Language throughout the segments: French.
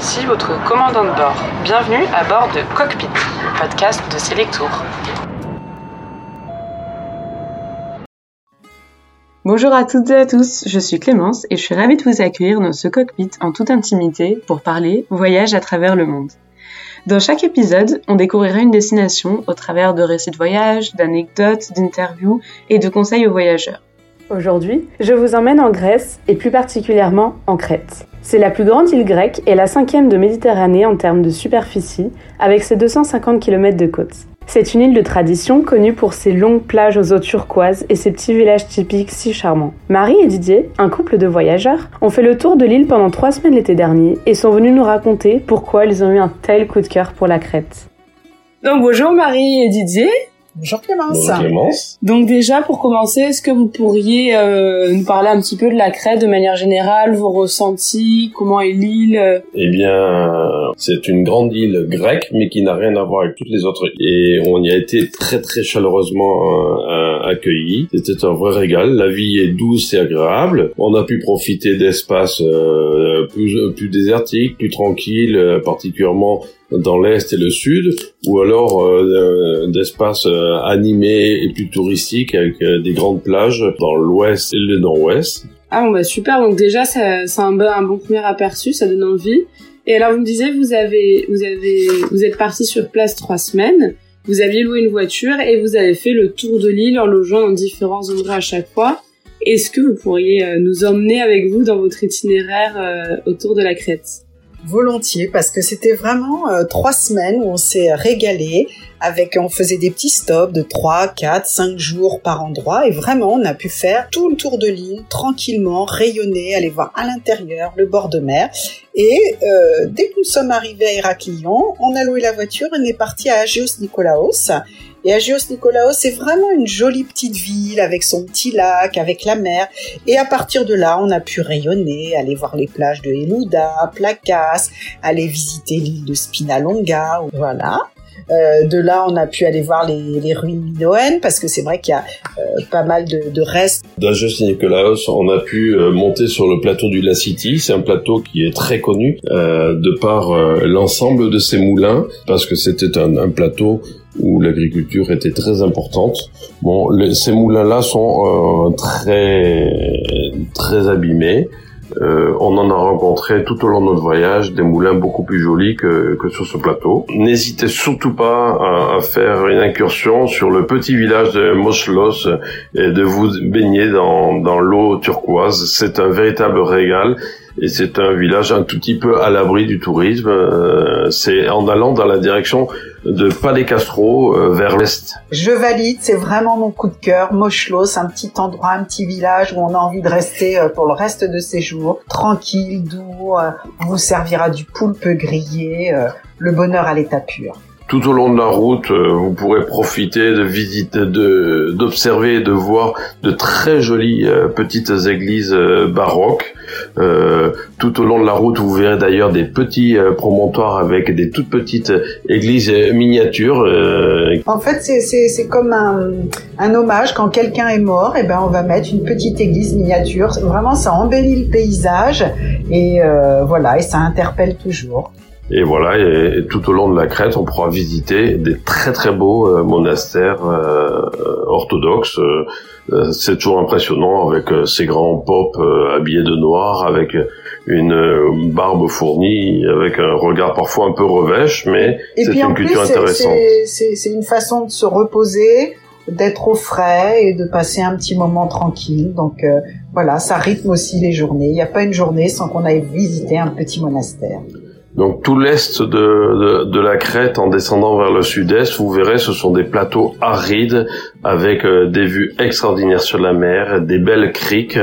ici votre commandant de bord. Bienvenue à bord de Cockpit, podcast de Selectour. Bonjour à toutes et à tous, je suis Clémence et je suis ravie de vous accueillir dans ce cockpit en toute intimité pour parler voyage à travers le monde. Dans chaque épisode, on découvrira une destination au travers de récits de voyage, d'anecdotes, d'interviews et de conseils aux voyageurs. Aujourd'hui, je vous emmène en Grèce et plus particulièrement en Crète. C'est la plus grande île grecque et la cinquième de Méditerranée en termes de superficie, avec ses 250 km de côte. C'est une île de tradition connue pour ses longues plages aux eaux turquoises et ses petits villages typiques si charmants. Marie et Didier, un couple de voyageurs, ont fait le tour de l'île pendant trois semaines l'été dernier et sont venus nous raconter pourquoi ils ont eu un tel coup de cœur pour la Crète. Donc bonjour Marie et Didier. Bonjour Clémence. Bonjour Clémence. Donc déjà pour commencer, est-ce que vous pourriez euh, nous parler un petit peu de la Crète de manière générale, vos ressentis, comment est l'île Eh bien, c'est une grande île grecque, mais qui n'a rien à voir avec toutes les autres. Et on y a été très très chaleureusement euh, accueillis. C'était un vrai régal. La vie est douce et agréable. On a pu profiter d'espaces euh, plus plus désertiques, plus tranquilles, euh, particulièrement dans l'est et le sud, ou alors euh, d'espaces animés et plus touristiques avec des grandes plages dans l'ouest et le nord-ouest. Ah bon bah super, donc déjà c'est un, bon, un bon premier aperçu, ça donne envie. Et alors vous me disiez vous avez vous avez vous êtes parti sur place trois semaines, vous aviez loué une voiture et vous avez fait le tour de l'île en logeant dans différents endroits à chaque fois. Est-ce que vous pourriez nous emmener avec vous dans votre itinéraire autour de la Crète volontiers parce que c'était vraiment euh, trois semaines où on s'est régalé avec on faisait des petits stops de 3, 4, 5 jours par endroit et vraiment on a pu faire tout le tour de l'île tranquillement, rayonner, aller voir à l'intérieur le bord de mer. Et euh, dès que nous sommes arrivés à Héraclion, on a loué la voiture et on est parti à Agios Nikolaos et Agios Nikolaos, c'est vraiment une jolie petite ville avec son petit lac, avec la mer. Et à partir de là, on a pu rayonner, aller voir les plages de Elouda, Placas, aller visiter l'île de Spinalonga, voilà. Euh, de là, on a pu aller voir les, les ruines minoennes parce que c'est vrai qu'il y a euh, pas mal de, de restes. D'Agios Nikolaos, on a pu euh, monter sur le plateau du La City. C'est un plateau qui est très connu euh, de par l'ensemble de ses moulins parce que c'était un, un plateau où l'agriculture était très importante. Bon, ces moulins-là sont euh, très très abîmés. Euh, on en a rencontré tout au long de notre voyage des moulins beaucoup plus jolis que, que sur ce plateau. N'hésitez surtout pas à, à, faire une incursion sur le petit village de Moslos et de vous baigner dans, dans l'eau turquoise. C'est un véritable régal et c'est un village un tout petit peu à l'abri du tourisme. Euh, c'est en allant dans la direction de Palais Castro euh, vers l'est. Je valide, c'est vraiment mon coup de cœur. Mochlos, un petit endroit, un petit village où on a envie de rester euh, pour le reste de ses jours, tranquille, doux. on vous servira du poulpe grillé, le bonheur à l'état pur tout au long de la route, vous pourrez profiter de visiter, de d'observer et de voir de très jolies petites églises baroques euh, tout au long de la route, vous verrez d'ailleurs des petits euh, promontoires avec des toutes petites églises miniatures. Euh. En fait, c'est comme un, un, hommage quand quelqu'un est mort. Et eh ben, on va mettre une petite église miniature. Vraiment, ça embellit le paysage et voilà, et ça interpelle toujours. Et voilà, et, tout au long de la Crète, on pourra visiter des très très beaux monastères orthodoxes euh, c'est toujours impressionnant avec euh, ces grands pop euh, habillés de noir, avec une barbe fournie, avec un regard parfois un peu revêche, mais c'est une culture intéressante. C'est une façon de se reposer, d'être au frais et de passer un petit moment tranquille. Donc voilà, ça rythme aussi les journées. Il n'y a pas une journée sans qu'on aille visiter un petit monastère. Donc tout l'est de, de, la Crète en descendant vers le sud-est, vous verrez, ce sont des plateaux arides avec euh, des vues extraordinaires sur la mer, des belles criques.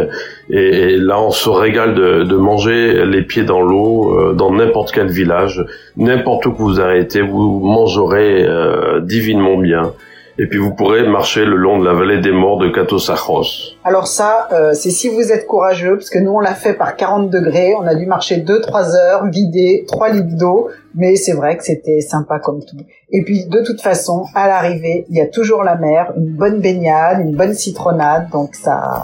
Et, là, on se régale de, de manger les pieds dans l'eau euh, dans n'importe quel village, n'importe où que vous arrêtez, vous mangerez euh, divinement bien et puis vous pourrez marcher le long de la vallée des morts de Katosachos. Alors ça, euh, c'est si vous êtes courageux, parce que nous on l'a fait par 40 degrés, on a dû marcher 2-3 heures, vider 3 litres d'eau, mais c'est vrai que c'était sympa comme tout. Et puis de toute façon, à l'arrivée, il y a toujours la mer, une bonne baignade, une bonne citronnade, donc ça,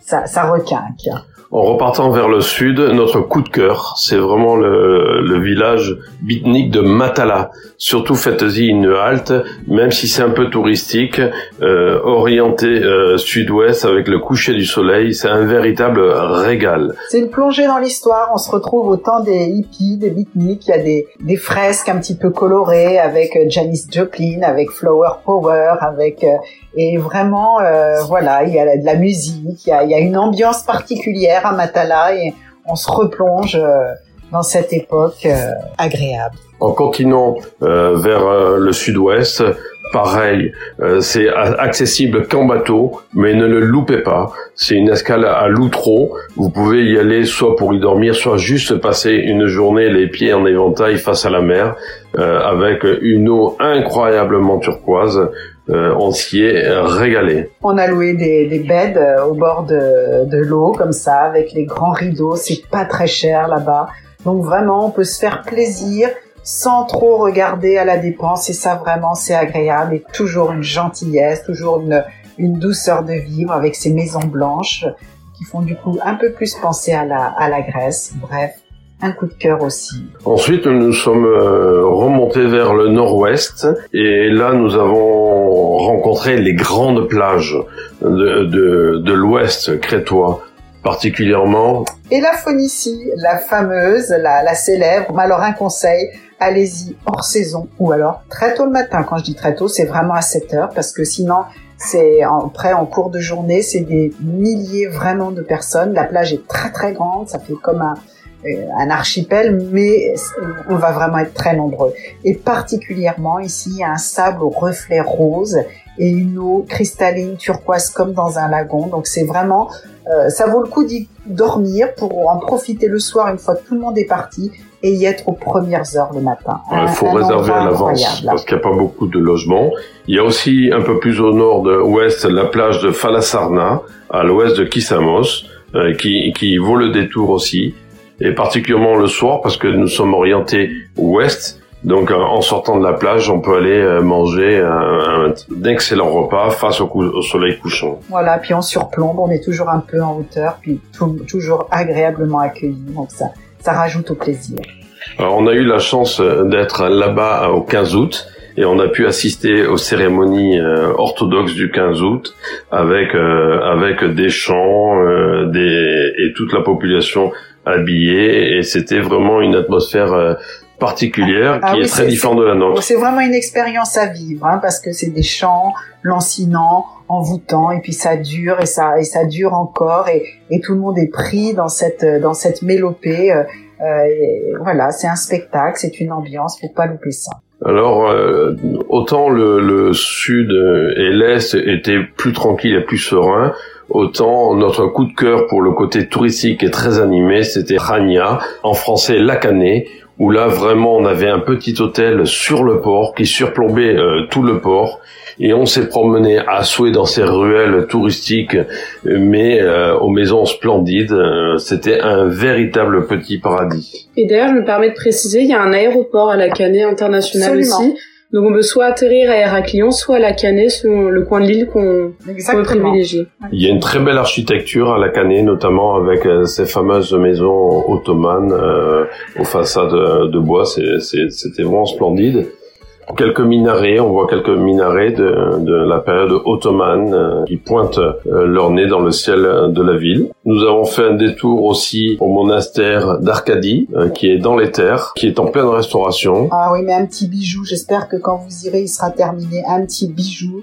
ça, ça requinque. En repartant vers le sud, notre coup de cœur, c'est vraiment le, le village bitnique de Matala. Surtout faites-y une halte, même si c'est un peu touristique, euh, orienté euh, sud-ouest avec le coucher du soleil, c'est un véritable régal. C'est une plongée dans l'histoire, on se retrouve au temps des hippies, des beatniks, il y a des, des fresques un petit peu colorées avec Janis Joplin, avec Flower Power, avec... Euh, et vraiment, euh, voilà, il y a de la musique, il y a, il y a une ambiance particulière à Matala et on se replonge dans cette époque agréable. En continuant euh, vers euh, le sud-ouest, pareil, euh, c'est accessible qu'en bateau, mais ne le loupez pas. C'est une escale à Loutreau. Vous pouvez y aller soit pour y dormir, soit juste passer une journée les pieds en éventail face à la mer, avec une eau incroyablement turquoise. On s'y est régalé. On a loué des, des beds au bord de, de l'eau, comme ça, avec les grands rideaux. C'est pas très cher là-bas. Donc vraiment, on peut se faire plaisir sans trop regarder à la dépense et ça vraiment c'est agréable et toujours une gentillesse, toujours une, une douceur de vivre avec ces maisons blanches qui font du coup un peu plus penser à la, à la Grèce. Bref, un coup de cœur aussi. Ensuite, nous sommes euh, remontés vers le nord-ouest et là, nous avons rencontré les grandes plages de, de, l'ouest crétois particulièrement. Et la Phoenicie, la fameuse, la, la célèbre. Alors un conseil, allez-y hors saison ou alors très tôt le matin. Quand je dis très tôt, c'est vraiment à 7 heures parce que sinon, c'est après en cours de journée, c'est des milliers vraiment de personnes. La plage est très très grande, ça fait comme un, un archipel, mais on va vraiment être très nombreux. Et particulièrement ici, il y a un sable au reflet rose et une eau cristalline turquoise comme dans un lagon. Donc c'est vraiment, euh, ça vaut le coup d'y dormir pour en profiter le soir une fois que tout le monde est parti et y être aux premières heures le matin. Il faut réserver à l'avance parce qu'il n'y a pas beaucoup de logements. Il y a aussi un peu plus au nord de ouest la plage de Falasarna, à l'ouest de Kissamos, euh, qui, qui vaut le détour aussi, et particulièrement le soir parce que nous sommes orientés ouest. Donc euh, en sortant de la plage, on peut aller euh, manger un, d'excellents repas face au, au, soleil couchant. Voilà, puis on surplombe, on est toujours un peu en hauteur, puis toujours agréablement accueilli. Donc ça, ça rajoute au plaisir. Alors, on a eu la chance euh, d'être là-bas au 15 août et on a pu assister aux cérémonies euh, orthodoxes du 15 août avec euh, avec des chants des et toute la population habillée et c'était vraiment une atmosphère particulière ah qui est très différente de la nôtre. C'est vraiment une expérience à vivre hein, parce que c'est des chants lancinants, envoûtants et puis ça dure et ça et ça dure encore et, et tout le monde est pris dans cette dans cette mélopée. Euh, euh voilà, c'est un spectacle, c'est une ambiance, faut pas louper ça. Alors, euh, autant le, sud et l'est étaient plus tranquilles et plus sereins, autant notre coup de cœur pour le côté touristique et très animé, c'était Rania, en français Lacané, où là vraiment on avait un petit hôtel sur le port qui surplombait euh, tout le port et on s'est promené à souhait dans ces ruelles touristiques mais euh, aux maisons splendides euh, c'était un véritable petit paradis. Et d'ailleurs je me permets de préciser il y a un aéroport à la Canée international aussi donc on peut soit atterrir à Héraclion, soit à la Canée, selon le coin de l'île qu'on peut privilégier. Il y a une très belle architecture à la Canée, notamment avec euh, ces fameuses maisons ottomanes euh, aux façades de bois. C'était vraiment splendide quelques minarets, on voit quelques minarets de, de la période ottomane euh, qui pointent euh, leur nez dans le ciel de la ville. Nous avons fait un détour aussi au monastère d'Arcadie, euh, qui est dans les terres, qui est en pleine restauration. Ah oui, mais un petit bijou, j'espère que quand vous irez, il sera terminé, un petit bijou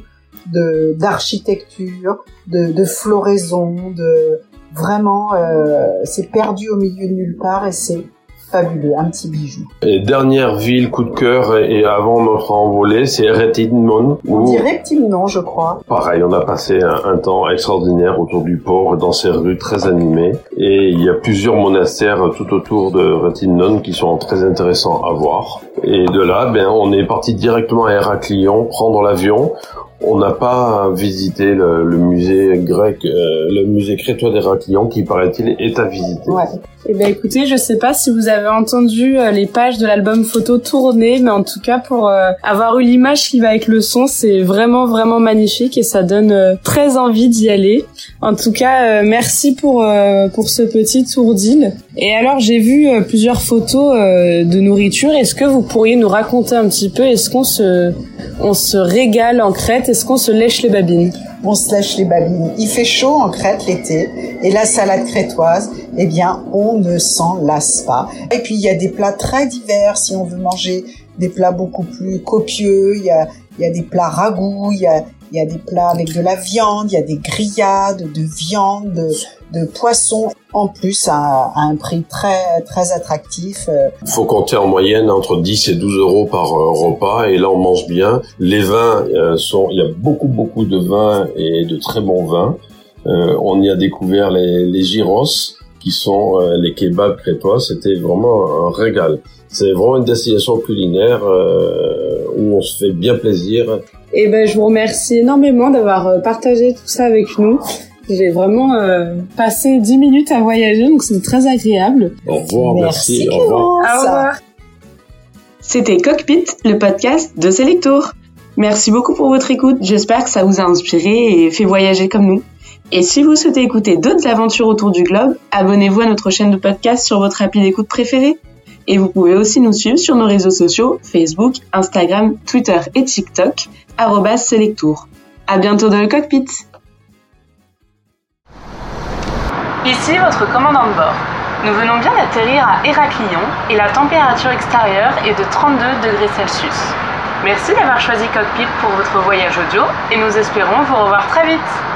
de d'architecture, de, de floraison, de vraiment, euh, c'est perdu au milieu de nulle part et c'est fabuleux, un petit bijou. Et dernière ville coup de cœur et avant notre envolée, c'est Retimnon. On dit Retimnon, je crois. Pareil, on a passé un, temps extraordinaire autour du port, dans ces rues très animées. Et il y a plusieurs monastères tout autour de Retimnon qui sont très intéressants à voir. Et de là, ben, on est parti directement à Héraclion, prendre l'avion on n'a pas visité le, musée grec, euh, le musée crétois d'Héraclion, qui paraît-il est à visiter. Ouais. Eh ben écoutez, je sais pas si vous avez entendu euh, les pages de l'album photo tourner, mais en tout cas pour euh, avoir eu l'image qui va avec le son, c'est vraiment vraiment magnifique et ça donne euh, très envie d'y aller. En tout cas, merci pour pour ce petit tour d'île. Et alors j'ai vu plusieurs photos de nourriture. Est-ce que vous pourriez nous raconter un petit peu Est-ce qu'on se on se régale en Crète Est-ce qu'on se lèche les babines? On se lèche les babines. Il fait chaud en Crète l'été et la salade crétoise, eh bien, on ne s'en lasse pas. Et puis il y a des plats très divers si on veut manger des plats beaucoup plus copieux. Il y a, il y a des plats ragoûts, il y a, il y a des plats avec de la viande, il y a des grillades de viande, de, poisson, en plus à, un prix très très attractif. Il faut compter en moyenne entre 10 et 12 euros par euh, repas, et là on mange bien. Les vins euh, sont, il y a beaucoup beaucoup de vins et de très bons vins. Euh, on y a découvert les, les gyros, qui sont les kebabs crétois. C'était vraiment un régal. C'est vraiment une destination culinaire où on se fait bien plaisir. Et eh ben, je vous remercie énormément d'avoir partagé tout ça avec nous. J'ai vraiment euh, passé 10 minutes à voyager, donc c'était très agréable. Au revoir, merci. Au revoir. Au revoir. C'était Cockpit, le podcast de Selectour. Merci beaucoup pour votre écoute. J'espère que ça vous a inspiré et fait voyager comme nous. Et si vous souhaitez écouter d'autres aventures autour du globe, abonnez-vous à notre chaîne de podcast sur votre appli d'écoute préférée. Et vous pouvez aussi nous suivre sur nos réseaux sociaux, Facebook, Instagram, Twitter et TikTok, Selectour. À bientôt dans le cockpit! Ici votre commandant de bord. Nous venons bien d'atterrir à Héraclion et la température extérieure est de 32 degrés Celsius. Merci d'avoir choisi Cockpit pour votre voyage audio et nous espérons vous revoir très vite.